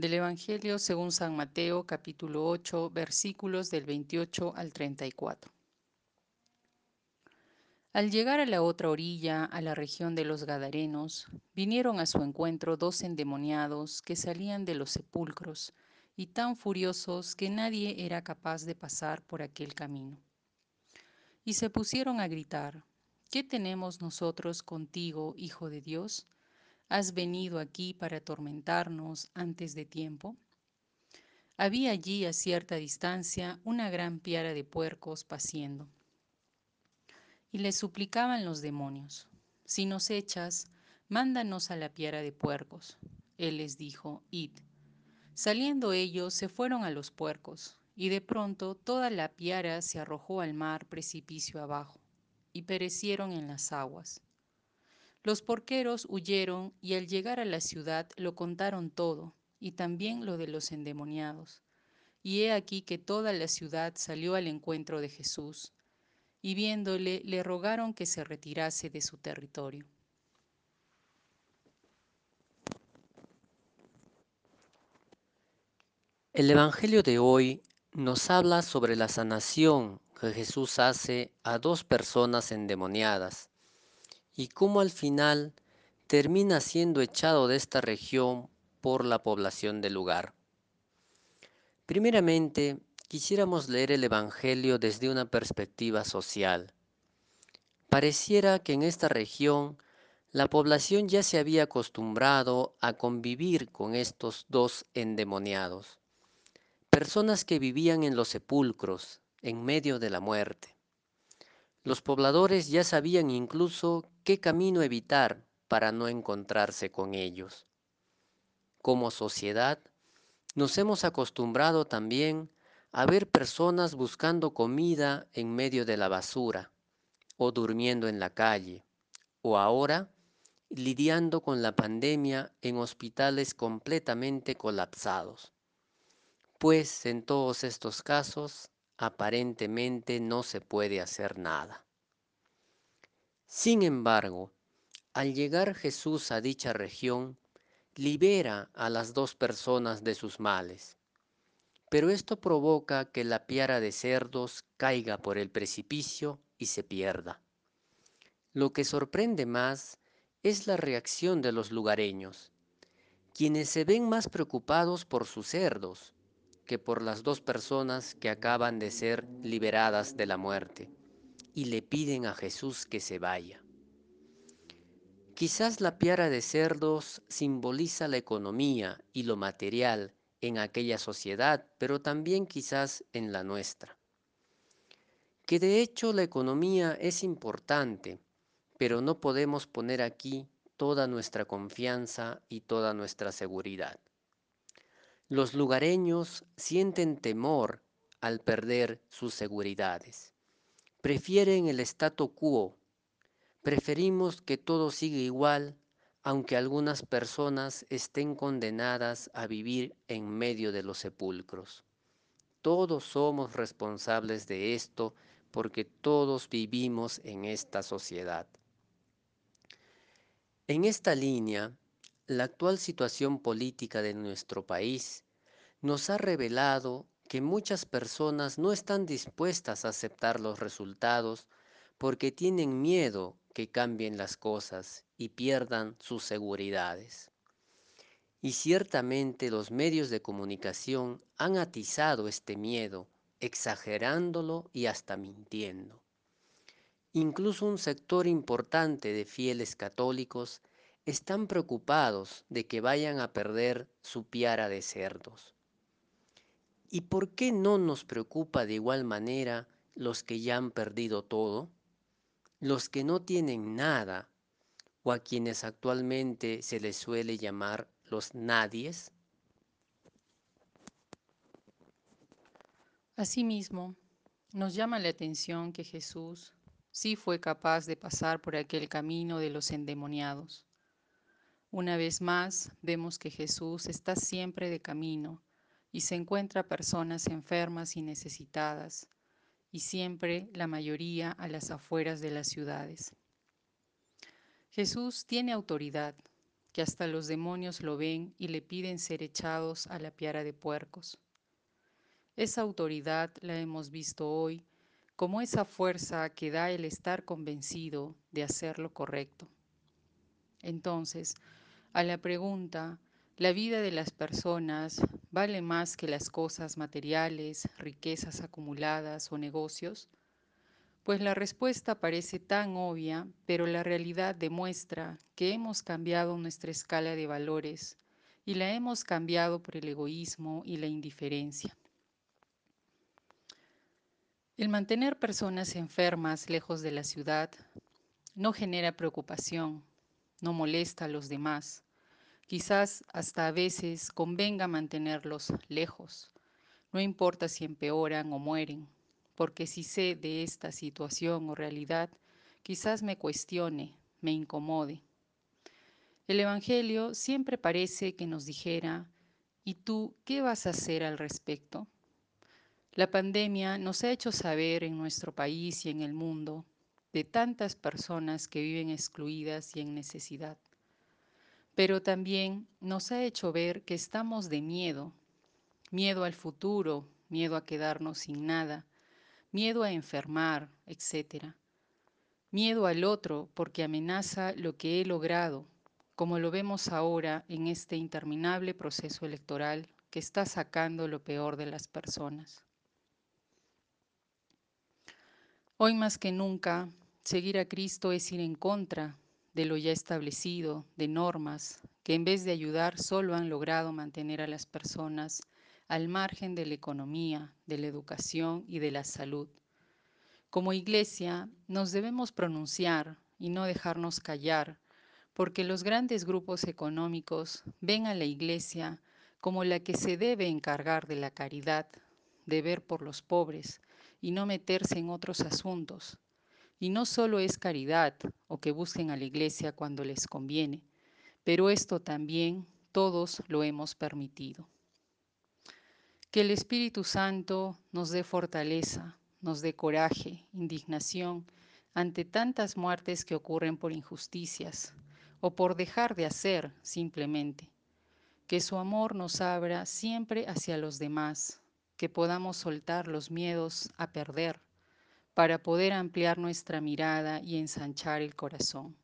Del Evangelio según San Mateo capítulo 8 versículos del 28 al 34. Al llegar a la otra orilla, a la región de los Gadarenos, vinieron a su encuentro dos endemoniados que salían de los sepulcros y tan furiosos que nadie era capaz de pasar por aquel camino. Y se pusieron a gritar, ¿qué tenemos nosotros contigo, Hijo de Dios? ¿Has venido aquí para atormentarnos antes de tiempo? Había allí a cierta distancia una gran piara de puercos paciendo y le suplicaban los demonios, si nos echas, mándanos a la piara de puercos. Él les dijo, id. Saliendo ellos se fueron a los puercos, y de pronto toda la piara se arrojó al mar precipicio abajo, y perecieron en las aguas. Los porqueros huyeron y al llegar a la ciudad lo contaron todo, y también lo de los endemoniados. Y he aquí que toda la ciudad salió al encuentro de Jesús, y viéndole le rogaron que se retirase de su territorio. El Evangelio de hoy nos habla sobre la sanación que Jesús hace a dos personas endemoniadas y cómo al final termina siendo echado de esta región por la población del lugar. Primeramente, quisiéramos leer el Evangelio desde una perspectiva social. Pareciera que en esta región la población ya se había acostumbrado a convivir con estos dos endemoniados, personas que vivían en los sepulcros, en medio de la muerte. Los pobladores ya sabían incluso qué camino evitar para no encontrarse con ellos. Como sociedad, nos hemos acostumbrado también a ver personas buscando comida en medio de la basura, o durmiendo en la calle, o ahora lidiando con la pandemia en hospitales completamente colapsados. Pues en todos estos casos aparentemente no se puede hacer nada. Sin embargo, al llegar Jesús a dicha región, libera a las dos personas de sus males pero esto provoca que la piara de cerdos caiga por el precipicio y se pierda. Lo que sorprende más es la reacción de los lugareños, quienes se ven más preocupados por sus cerdos que por las dos personas que acaban de ser liberadas de la muerte, y le piden a Jesús que se vaya. Quizás la piara de cerdos simboliza la economía y lo material en aquella sociedad, pero también quizás en la nuestra. Que de hecho la economía es importante, pero no podemos poner aquí toda nuestra confianza y toda nuestra seguridad. Los lugareños sienten temor al perder sus seguridades. Prefieren el statu quo. Preferimos que todo siga igual aunque algunas personas estén condenadas a vivir en medio de los sepulcros. Todos somos responsables de esto porque todos vivimos en esta sociedad. En esta línea, la actual situación política de nuestro país nos ha revelado que muchas personas no están dispuestas a aceptar los resultados porque tienen miedo que cambien las cosas y pierdan sus seguridades. Y ciertamente los medios de comunicación han atizado este miedo, exagerándolo y hasta mintiendo. Incluso un sector importante de fieles católicos están preocupados de que vayan a perder su piara de cerdos. ¿Y por qué no nos preocupa de igual manera los que ya han perdido todo? Los que no tienen nada o a quienes actualmente se les suele llamar los nadies? Asimismo, nos llama la atención que Jesús sí fue capaz de pasar por aquel camino de los endemoniados. Una vez más, vemos que Jesús está siempre de camino y se encuentra personas enfermas y necesitadas, y siempre la mayoría a las afueras de las ciudades. Jesús tiene autoridad, que hasta los demonios lo ven y le piden ser echados a la piara de puercos. Esa autoridad la hemos visto hoy como esa fuerza que da el estar convencido de hacer lo correcto. Entonces, a la pregunta, ¿la vida de las personas vale más que las cosas materiales, riquezas acumuladas o negocios? Pues la respuesta parece tan obvia, pero la realidad demuestra que hemos cambiado nuestra escala de valores y la hemos cambiado por el egoísmo y la indiferencia. El mantener personas enfermas lejos de la ciudad no genera preocupación, no molesta a los demás. Quizás hasta a veces convenga mantenerlos lejos. No importa si empeoran o mueren, porque si sé de esta situación o realidad, quizás me cuestione, me incomode. El Evangelio siempre parece que nos dijera, ¿y tú qué vas a hacer al respecto? La pandemia nos ha hecho saber en nuestro país y en el mundo de tantas personas que viven excluidas y en necesidad. Pero también nos ha hecho ver que estamos de miedo, miedo al futuro, miedo a quedarnos sin nada, miedo a enfermar, etc. Miedo al otro porque amenaza lo que he logrado, como lo vemos ahora en este interminable proceso electoral que está sacando lo peor de las personas. Hoy más que nunca, seguir a Cristo es ir en contra de lo ya establecido, de normas que en vez de ayudar solo han logrado mantener a las personas al margen de la economía, de la educación y de la salud. Como iglesia nos debemos pronunciar y no dejarnos callar, porque los grandes grupos económicos ven a la iglesia como la que se debe encargar de la caridad, de ver por los pobres, y no meterse en otros asuntos. Y no solo es caridad o que busquen a la iglesia cuando les conviene, pero esto también todos lo hemos permitido. Que el Espíritu Santo nos dé fortaleza, nos dé coraje, indignación ante tantas muertes que ocurren por injusticias o por dejar de hacer simplemente. Que su amor nos abra siempre hacia los demás, que podamos soltar los miedos a perder para poder ampliar nuestra mirada y ensanchar el corazón.